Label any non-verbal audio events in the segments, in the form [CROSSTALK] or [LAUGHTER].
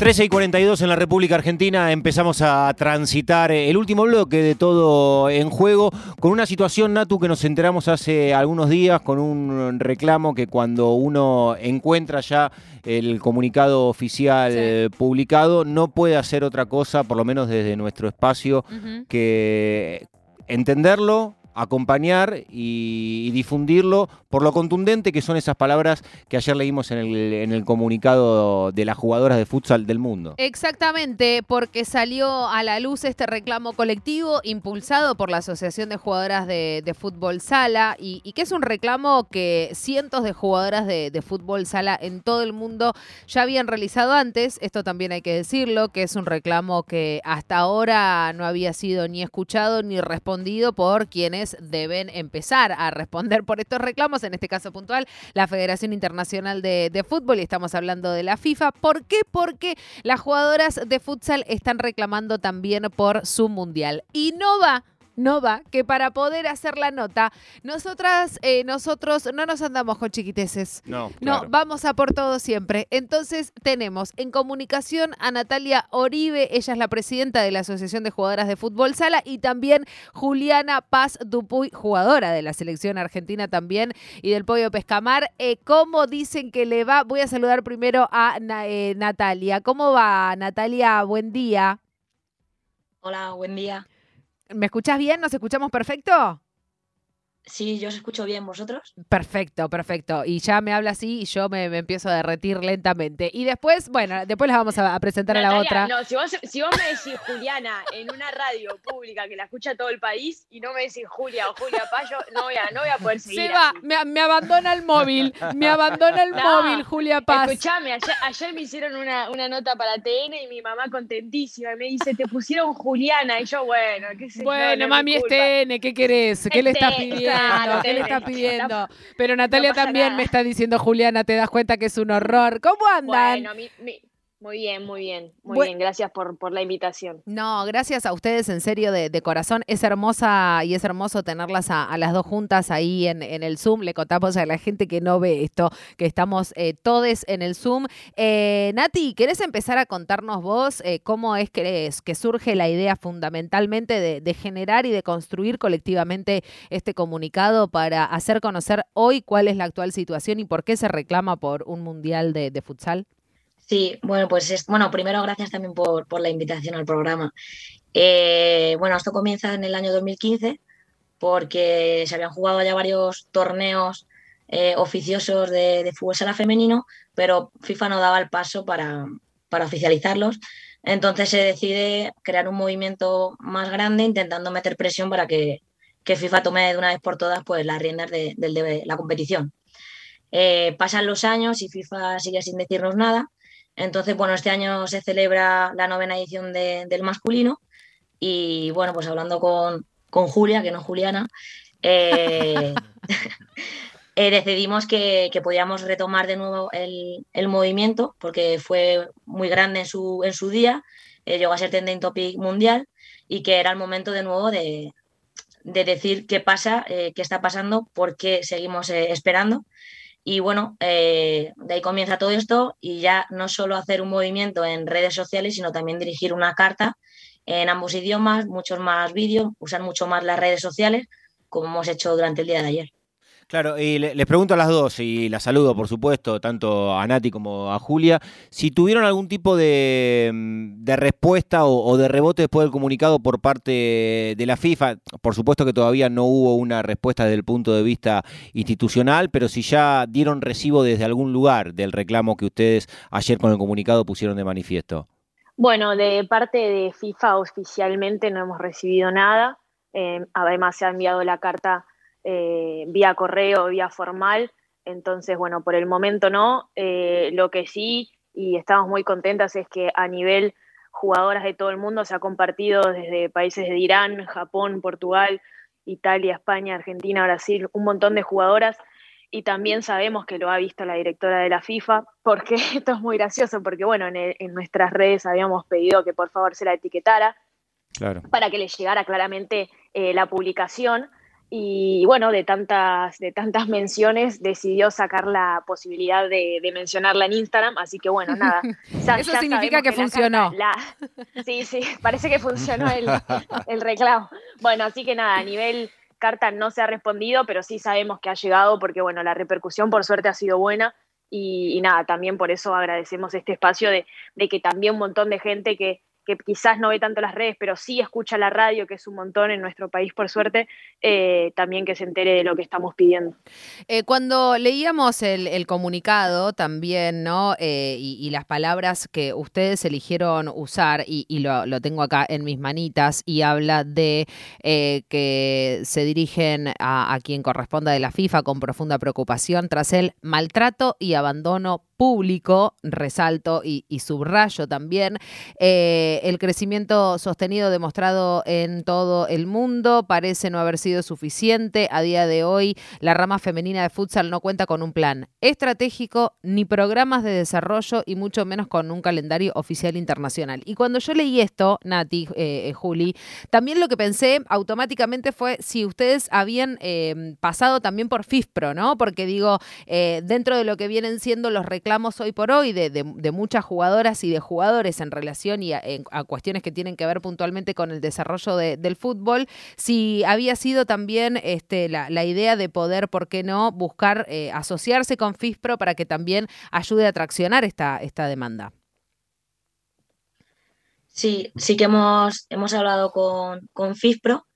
13 y 42 en la República Argentina empezamos a transitar el último bloque de todo en juego con una situación, Natu, que nos enteramos hace algunos días con un reclamo que cuando uno encuentra ya el comunicado oficial publicado no puede hacer otra cosa, por lo menos desde nuestro espacio, que entenderlo, acompañar y, difundirlo por lo contundente que son esas palabras que ayer leímos en el, comunicado de las jugadoras de futsal del mundo. Exactamente, porque salió a la luz este reclamo colectivo impulsado por la Asociación de Jugadoras de, Fútbol Sala y, que es un reclamo que cientos de jugadoras de, de fútbol sala en todo el mundo ya habían realizado antes. Esto también hay que decirlo, que es un reclamo que hasta ahora no había sido ni escuchado ni respondido por quienes deben empezar a responder por estos reclamos, en este caso puntual, la Federación Internacional de, de Fútbol, y estamos hablando de la FIFA. ¿Por qué? Porque las jugadoras de futsal están reclamando también por su mundial. Y no va no va, que para poder hacer la nota, nosotras, eh, nosotros no nos andamos con chiquiteces. No, no, vamos a por todo siempre. Entonces tenemos en comunicación a Natalia Oribe, ella es la presidenta de la Asociación de Jugadoras de Fútbol Sala, y también Juliana Paz Dupuy, jugadora de la selección argentina también y del Pollo Pescamar. Eh, ¿Cómo dicen que le va? Voy a saludar primero a eh, Natalia. ¿Cómo va, Natalia? Buen día. Hola, buen día. ¿Me escuchás bien? ¿Nos escuchamos perfecto? Sí, yo os escucho bien, ¿vosotros? Perfecto, perfecto. Y ya me habla así y yo me, empiezo a derretir lentamente. Y después, bueno, [LAUGHS] después las vamos a, presentar a la otra. No, si vos, si vos me decís Juliana en una radio pública que la escucha todo el país y no me decís Julia o Julia Payo, no voy a, no voy a poder seguir. Se va, me, abandona el móvil, me abandona el móvil, Julia Paz. Escuchame, ayer, me hicieron una, una, nota para TN y mi mamá contentísima me dice, te pusieron Juliana. Y yo, bueno, qué sé Bueno, mami, es TN, ¿qué querés? ¿Qué le estás pidiendo? ¿Qué le está pidiendo? Pero Natalia también me está diciendo, Juliana, te das cuenta que es un horror. ¿Cómo andan? Bueno, mi, muy bien, muy bien, muy bien. Gracias por, por la invitación. No, gracias a ustedes, en serio, de, corazón. Es hermosa y es hermoso tenerlas a, las dos juntas ahí en, el Zoom. Le contamos a la gente que no ve esto, que estamos eh, todos en el Zoom. Eh, Nati, ¿querés empezar a contarnos vos eh, cómo es que, que surge la idea fundamentalmente de, generar y de construir colectivamente este comunicado para hacer conocer hoy cuál es la actual situación y por qué se reclama por un mundial de futsal? Sí, bueno, pues es, bueno, primero gracias también por, la invitación al programa. Eh, bueno, esto comienza en el año 2015 porque se habían jugado ya varios torneos eh, oficiosos de, fútbol sala femenino, pero FIFA no daba el paso para, oficializarlos. Entonces se decide crear un movimiento más grande intentando meter presión para que, FIFA tome de una vez por todas pues, las riendas de, la competición. Eh, pasan los años y FIFA sigue sin decirnos nada entonces, bueno, este año se celebra la novena edición del masculino y bueno, pues hablando con, Julia, que no Juliana, eh, [LAUGHS] eh, decidimos que, podíamos retomar de nuevo el, movimiento porque fue muy grande en su, en su día, eh, llegó a ser trending topic mundial y que era el momento de nuevo de, decir qué pasa, qué está pasando, por qué seguimos esperando y bueno, eh, de ahí comienza todo esto y ya no solo hacer un movimiento en redes sociales, sino también dirigir una carta en ambos idiomas, muchos más vídeos, usar mucho más las redes sociales, como hemos hecho durante el día de ayer. Claro, y les pregunto a las dos, y las saludo, por supuesto, tanto a Nati como a Julia, si tuvieron algún tipo de, mm, respuesta o, de rebote después del comunicado por parte de la FIFA. Por supuesto que todavía no hubo una respuesta desde el punto de vista institucional, pero si ya dieron recibo desde algún lugar del reclamo que ustedes ayer con el comunicado pusieron de manifiesto. Bueno, de parte de FIFA oficialmente no hemos recibido nada. Eh, además se ha enviado la carta eh, vía correo, vía formal. Entonces, bueno, por el momento no. Eh, lo que sí, y estamos muy contentas, es que a nivel jugadoras de todo el mundo se ha compartido desde países de Irán, Japón, Portugal, Italia, España, Argentina, Brasil, un montón de jugadoras. Y también sabemos que lo ha visto la directora de la FIFA, porque [LAUGHS] esto es muy gracioso, porque bueno, en, nuestras redes habíamos pedido que por favor se la etiquetara para que le llegara claramente eh, la publicación y bueno, de tantas, de tantas menciones decidió sacar la posibilidad de, mencionarla en Instagram, así que bueno, nada. [LAUGHS] Eso significa que, funcionó. [LAUGHS] sí, sí, parece que funcionó el, el reclamo. Bueno, así que nada, a nivel carta no se ha respondido, pero sí sabemos que ha llegado porque bueno, la repercusión por suerte ha sido buena y, nada, también por eso agradecemos este espacio de, de que también un montón de gente que, que quizás no ve tanto las redes, pero sí escucha la radio, que es un montón en nuestro país, por suerte, eh, también que se entere de lo que estamos pidiendo. Eh, cuando leíamos el, comunicado también, ¿no? Eh, y, las palabras que ustedes eligieron usar, y, lo, tengo acá en mis manitas, y habla de que se dirigen a, quien corresponda de la FIFA con profunda preocupación tras el maltrato y abandono público, resalto y, subrayo también, eh, el crecimiento sostenido demostrado en todo el mundo parece no haber sido suficiente. A día de hoy, la rama femenina de futsal no cuenta con un plan estratégico ni programas de desarrollo y mucho menos con un calendario oficial internacional. Y cuando yo leí esto, Nati, eh, eh, Juli, también lo que pensé automáticamente fue si ustedes habían pasado también por FIFPRO, ¿no? Porque digo, dentro de lo que vienen siendo los reclamos hoy por hoy de, muchas jugadoras y de jugadores en relación y a, cuestiones que tienen que ver puntualmente con el desarrollo del fútbol, si había sido también este, la, idea de poder, ¿por qué no?, buscar eh, asociarse con FISPRO para que también ayude a traccionar esta, esta demanda. Sí, sí que hemos, hemos hablado con, con FISPRO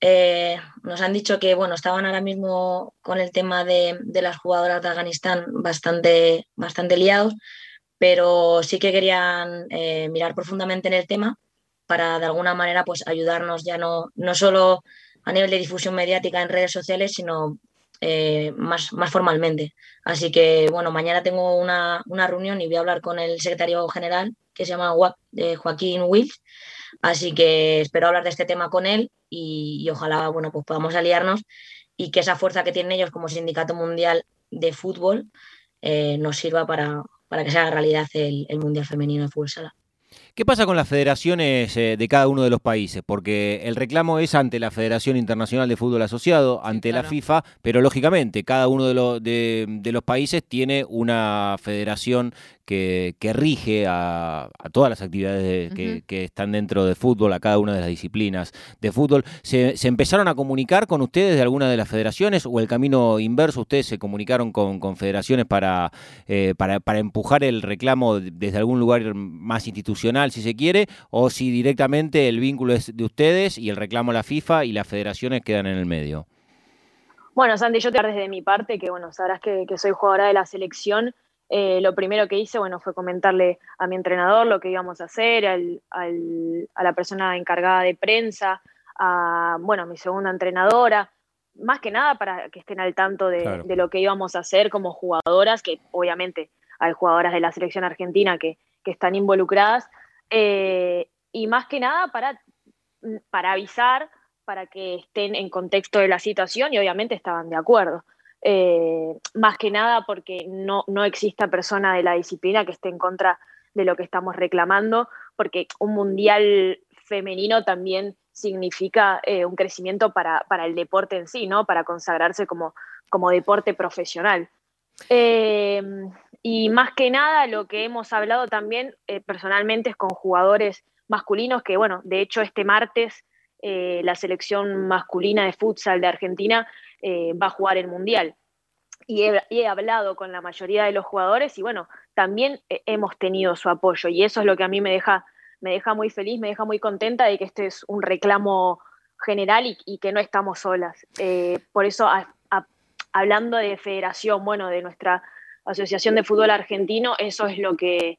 eh, nos han dicho que bueno, estaban ahora mismo con el tema de, las jugadoras de Afganistán bastante, bastante liados, pero sí que querían eh, mirar profundamente en el tema para de alguna manera pues, ayudarnos ya no, no solo a nivel de difusión mediática en redes sociales, sino eh, más, más formalmente. Así que bueno, mañana tengo una, reunión y voy a hablar con el secretario general que se llama Joaquín Wills Así que espero hablar de este tema con él y, ojalá bueno, pues podamos aliarnos y que esa fuerza que tienen ellos como Sindicato Mundial de Fútbol eh, nos sirva para, para que se haga realidad el, el Mundial Femenino de Fútbol Sala. ¿Qué pasa con las federaciones eh, de cada uno de los países? Porque el reclamo es ante la Federación Internacional de Fútbol Asociado, ante la FIFA, pero lógicamente cada uno de, los países tiene una federación que, rige a, todas las actividades que, están dentro de fútbol, a cada una de las disciplinas de fútbol. ¿Se, empezaron a comunicar con ustedes de alguna de las federaciones o el camino inverso? ¿Ustedes se comunicaron con, federaciones eh, para, para empujar el reclamo desde algún lugar más institucional? si se quiere, o si directamente el vínculo es de ustedes y el reclamo a la FIFA y las federaciones quedan en el medio. Bueno, Santi, yo te desde mi parte, que bueno, sabrás que, soy jugadora de la selección. Eh, lo primero que hice, bueno, fue comentarle a mi entrenador lo que íbamos a hacer, a la persona encargada de prensa, a, bueno, mi segunda entrenadora, más que nada para que estén al tanto de, de, lo que íbamos a hacer como jugadoras, que obviamente hay jugadoras de la selección argentina que, que están involucradas, eh, y más que nada para, para avisar, para que estén en contexto de la situación y obviamente estaban de acuerdo. Eh, más que nada porque no, no exista persona de la disciplina que esté en contra de lo que estamos reclamando, porque un mundial femenino también significa eh, un crecimiento para, para, el deporte en sí, ¿no? Para consagrarse como, como deporte profesional. Y más que nada lo que hemos hablado también eh, personalmente es con jugadores masculinos, que bueno, de hecho este martes eh, la selección masculina de futsal de Argentina eh, va a jugar el Mundial. Y he, hablado con la mayoría de los jugadores y bueno, también hemos tenido su apoyo y eso es lo que a mí me deja, me deja muy feliz, me deja muy contenta de que este es un reclamo general y, que no estamos solas. por eso, hablando de federación, bueno, de nuestra Asociación de Fútbol Argentino, eso es lo que,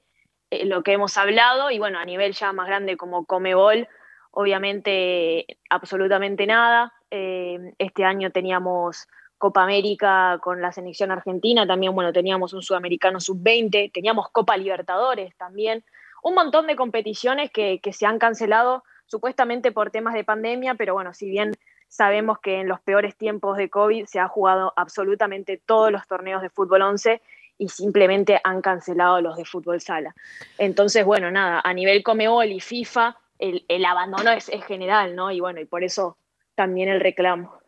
eh, lo que hemos hablado y bueno, a nivel ya más grande como Comebol, obviamente absolutamente nada. Eh, este año teníamos Copa América con la selección argentina, también bueno, teníamos un sudamericano sub-20, teníamos Copa Libertadores también, un montón de competiciones que, se han cancelado supuestamente por temas de pandemia, pero bueno, si bien sabemos que en los peores tiempos de COVID se ha jugado absolutamente todos los torneos de fútbol 11 y simplemente han cancelado los de fútbol sala. Entonces, bueno, nada, a nivel Comebol y FIFA, el, abandono es, es, general, ¿no? Y bueno, y por eso también el reclamo.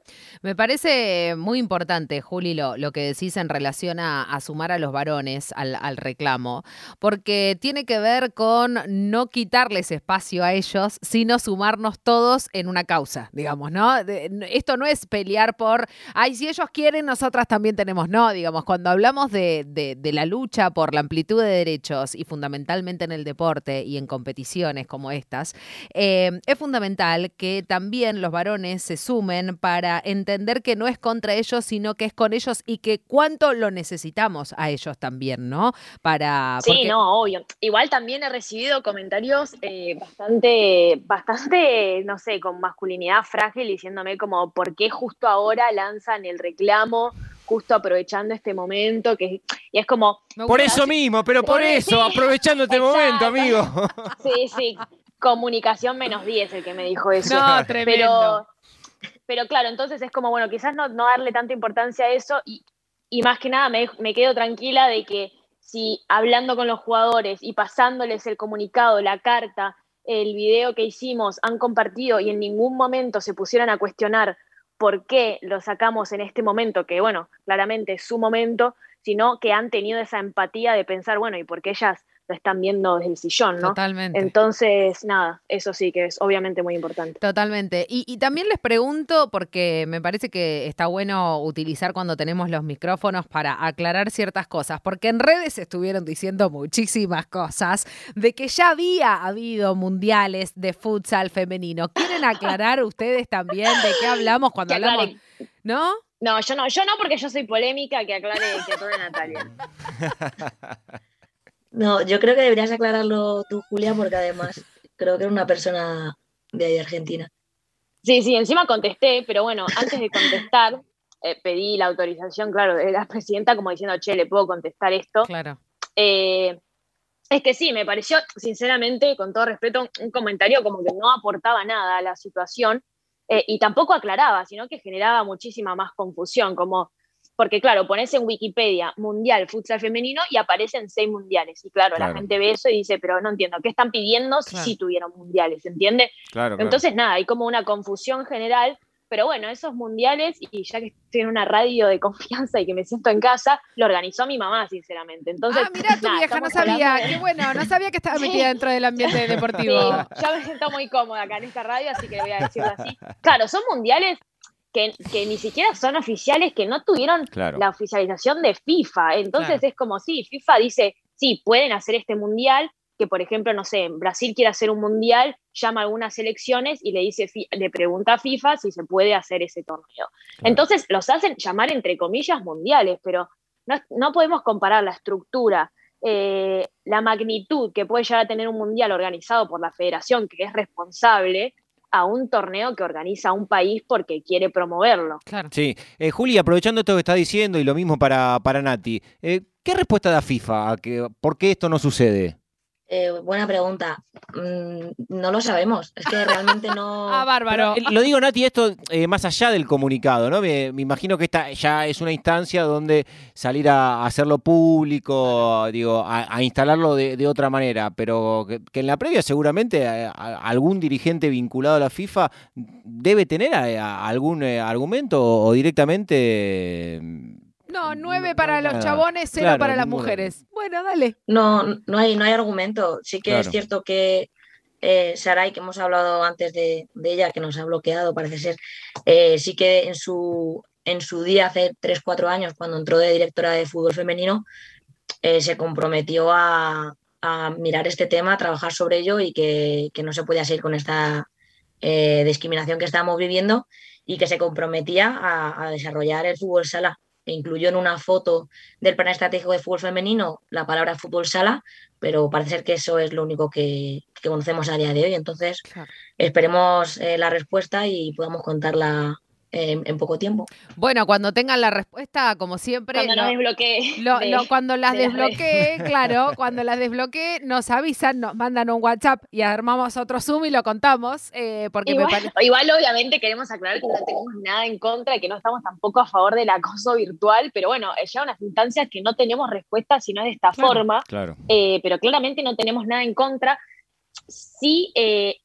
Me parece muy importante, Juli, lo, lo que decís en relación a, sumar a los varones al, reclamo, porque tiene que ver con no quitarles espacio a ellos, sino sumarnos todos en una causa, digamos, ¿no? esto no es pelear por, ay, si ellos quieren, nosotras también tenemos, no, digamos, cuando hablamos de, de la lucha por la amplitud de derechos y fundamentalmente en el deporte y en competiciones como estas, eh, es fundamental que también los varones se sumen para entender entender que no es contra ellos, sino que es con ellos y que cuánto lo necesitamos a ellos también, ¿no? Para. Sí, no, obvio. Igual también he recibido comentarios eh, bastante, bastante, no sé, con masculinidad frágil, diciéndome como, ¿por qué justo ahora lanzan el reclamo? justo aprovechando este momento, que y es como... Por eso mismo, pero por, eso, aprovechando este momento, amigo. Sí, sí, comunicación menos 10 el que me dijo eso. No, tremendo. Pero claro, entonces es como, bueno, quizás no, darle tanta importancia a eso y, más que nada me, me quedo tranquila de que si hablando con los jugadores y pasándoles el comunicado, la carta, el video que hicimos, han compartido y en ningún momento se pusieran a cuestionar por qué lo sacamos en este momento, que bueno, claramente es su momento, sino que han tenido esa empatía de pensar, bueno, ¿y por qué ellas están viendo desde el sillón, ¿no? Totalmente. Entonces, nada, eso sí que es obviamente muy importante. Totalmente. Y, también les pregunto, porque me parece que está bueno utilizar cuando tenemos los micrófonos para aclarar ciertas cosas, porque en redes estuvieron diciendo muchísimas cosas de que ya había habido mundiales de futsal femenino. ¿Quieren aclarar [LAUGHS] ustedes también de qué hablamos cuando hablamos? ¿No? No, yo no, yo no porque yo soy polémica, que aclare que todo Natalia. [LAUGHS] No, yo creo que deberías aclararlo tú, Julia, porque además creo que era una persona de ahí Argentina. Sí, sí, encima contesté, pero bueno, antes de contestar, eh, pedí la autorización, claro, de la presidenta, como diciendo, che, ¿le puedo contestar esto? Claro. Eh, es que sí, me pareció, sinceramente, con todo respeto, un comentario como que no aportaba nada a la situación eh, y tampoco aclaraba, sino que generaba muchísima más confusión, como porque claro, pones en Wikipedia Mundial Futsal Femenino y aparecen seis mundiales. Y claro, la gente ve eso y dice, pero no entiendo, ¿qué están pidiendo si sí tuvieron mundiales? ¿Entiende? Claro, Entonces, nada, hay como una confusión general. Pero bueno, esos mundiales, y ya que estoy en una radio de [LAUGHS] confianza y que me siento en casa, lo organizó mi mamá, sinceramente. Entonces, ah, mira, tu vieja no sabía, qué bueno, no sabía que estaba [LAUGHS] metida dentro del ambiente [LAUGHS] deportivo. Sí, yo me siento muy cómoda acá en esta radio, así que le voy a decirlo así. Claro, son mundiales que, ni siquiera son oficiales, que no tuvieron la oficialización de FIFA. Entonces es como si FIFA dice, sí, pueden hacer este mundial, que por ejemplo, no sé, Brasil quiere hacer un mundial, llama a algunas selecciones y le dice, le pregunta a FIFA si se puede hacer ese torneo. Entonces los hacen llamar entre comillas mundiales, pero no, podemos comparar la estructura, eh, la magnitud que puede llegar a tener un mundial organizado por la federación, que es responsable, a un torneo que organiza un país porque quiere promoverlo. Claro. Sí. Eh, Juli, aprovechando esto que está diciendo y lo mismo para, para Nati, eh, ¿qué respuesta da FIFA a que, por qué esto no sucede? Eh, buena pregunta. Mm, no lo sabemos. Es que realmente no. [LAUGHS] ah, bárbaro. Eh, lo digo, Nati, esto eh, más allá del comunicado, ¿no? Me, imagino que esta ya es una instancia donde salir a, hacerlo público, digo, a, instalarlo de, otra manera, pero que, en la previa seguramente algún dirigente vinculado a la FIFA debe tener algún argumento o directamente no, nueve para los chabones, cero para las mujeres. Bueno, dale. No, no hay, no hay argumento. Sí que es cierto que eh, Saray, que hemos hablado antes de, ella, que nos ha bloqueado, parece ser, eh, sí que en su, en su día, hace tres, cuatro años, cuando entró de directora de fútbol femenino, eh, se comprometió a, mirar este tema, a trabajar sobre ello y que, no se podía seguir con esta eh, discriminación que estamos viviendo y que se comprometía a desarrollar el fútbol sala incluyó en una foto del plan estratégico de fútbol femenino la palabra fútbol sala, pero parece ser que eso es lo único que, conocemos a día de hoy. Entonces, esperemos eh, la respuesta y podamos contarla en, poco tiempo. Bueno, cuando tengan la respuesta, como siempre. Cuando lo, desbloquee. cuando las desbloquee, [LAUGHS] claro, cuando las desbloquee, nos avisan, nos mandan un WhatsApp y armamos otro Zoom y lo contamos. Eh, porque igual, obviamente, queremos aclarar que no tenemos nada en contra, que no estamos tampoco a favor del acoso virtual, pero bueno, ya unas instancias que no tenemos respuesta si no es de esta forma. Claro. Eh, pero claramente no tenemos nada en contra. Sí, eh,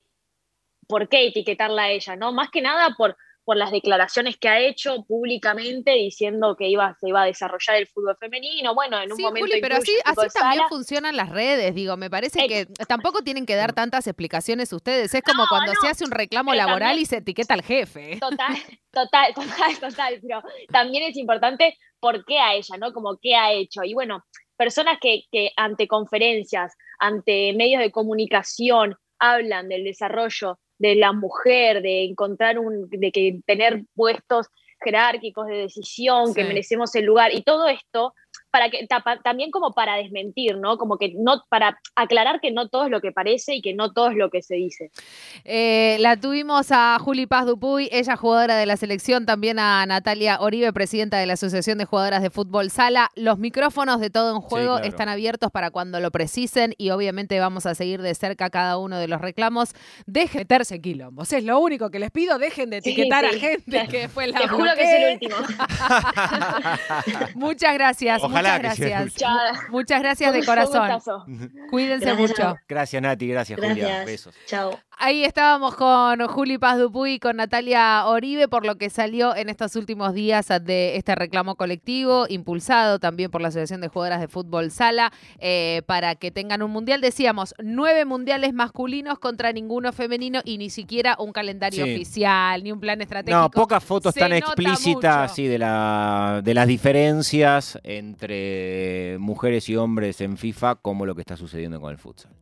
¿por qué etiquetarla a ella? ¿no? Más que nada por por las declaraciones que ha hecho públicamente diciendo que iba, se iba a desarrollar el fútbol femenino. Bueno, en un Sí, momento. Juli, pero así, así también funcionan las redes, digo, me parece que tampoco tienen que dar tantas explicaciones ustedes, es como No, cuando no, se hace un reclamo pero laboral también- y se etiqueta al jefe. Total, total, [LAUGHS] total, total. Pero también es importante por qué a ella, ¿no? Como qué ha hecho. Y bueno, personas que, que ante conferencias, ante medios de comunicación, hablan del desarrollo de la mujer, de encontrar un, de que tener puestos jerárquicos de decisión, que merecemos el lugar, y todo esto para que tapa- también como para desmentir, ¿no? Como que no, para aclarar que no todo es lo que parece y que no todo es lo que se dice. Eh, la tuvimos a Juli Paz Dupuy, ella jugadora de la selección, también a Natalia Oribe, presidenta de la Asociación de Jugadoras de Fútbol Sala. Los micrófonos de todo en juego claro. están abiertos para cuando lo precisen y obviamente vamos a seguir de cerca cada uno de los reclamos. Dejen de meterse en quilombos, es lo único que les pido, dejen de etiquetar sí. a gente que fue la Te juro que es el último. Ojalá [LAUGHS] Muchas gracias, muchas el gracias. Muchas gracias de corazón. Cuídense Gracias, mucho. Gracias, Nati. Gracias, Julia. Gracias. Besos. Chao. Ahí estábamos con Juli Paz Dupuy y con Natalia Oribe por lo que salió en estos últimos días de este reclamo colectivo, impulsado también por la Asociación de Jugadoras de Fútbol Sala, eh, para que tengan un mundial. Decíamos, nueve mundiales masculinos contra ninguno femenino y ni siquiera un calendario Sí. oficial, ni un plan estratégico. No, pocas fotos Se tan explícitas sí, de, la, de las diferencias entre mujeres y hombres en FIFA como lo que está sucediendo con el futsal.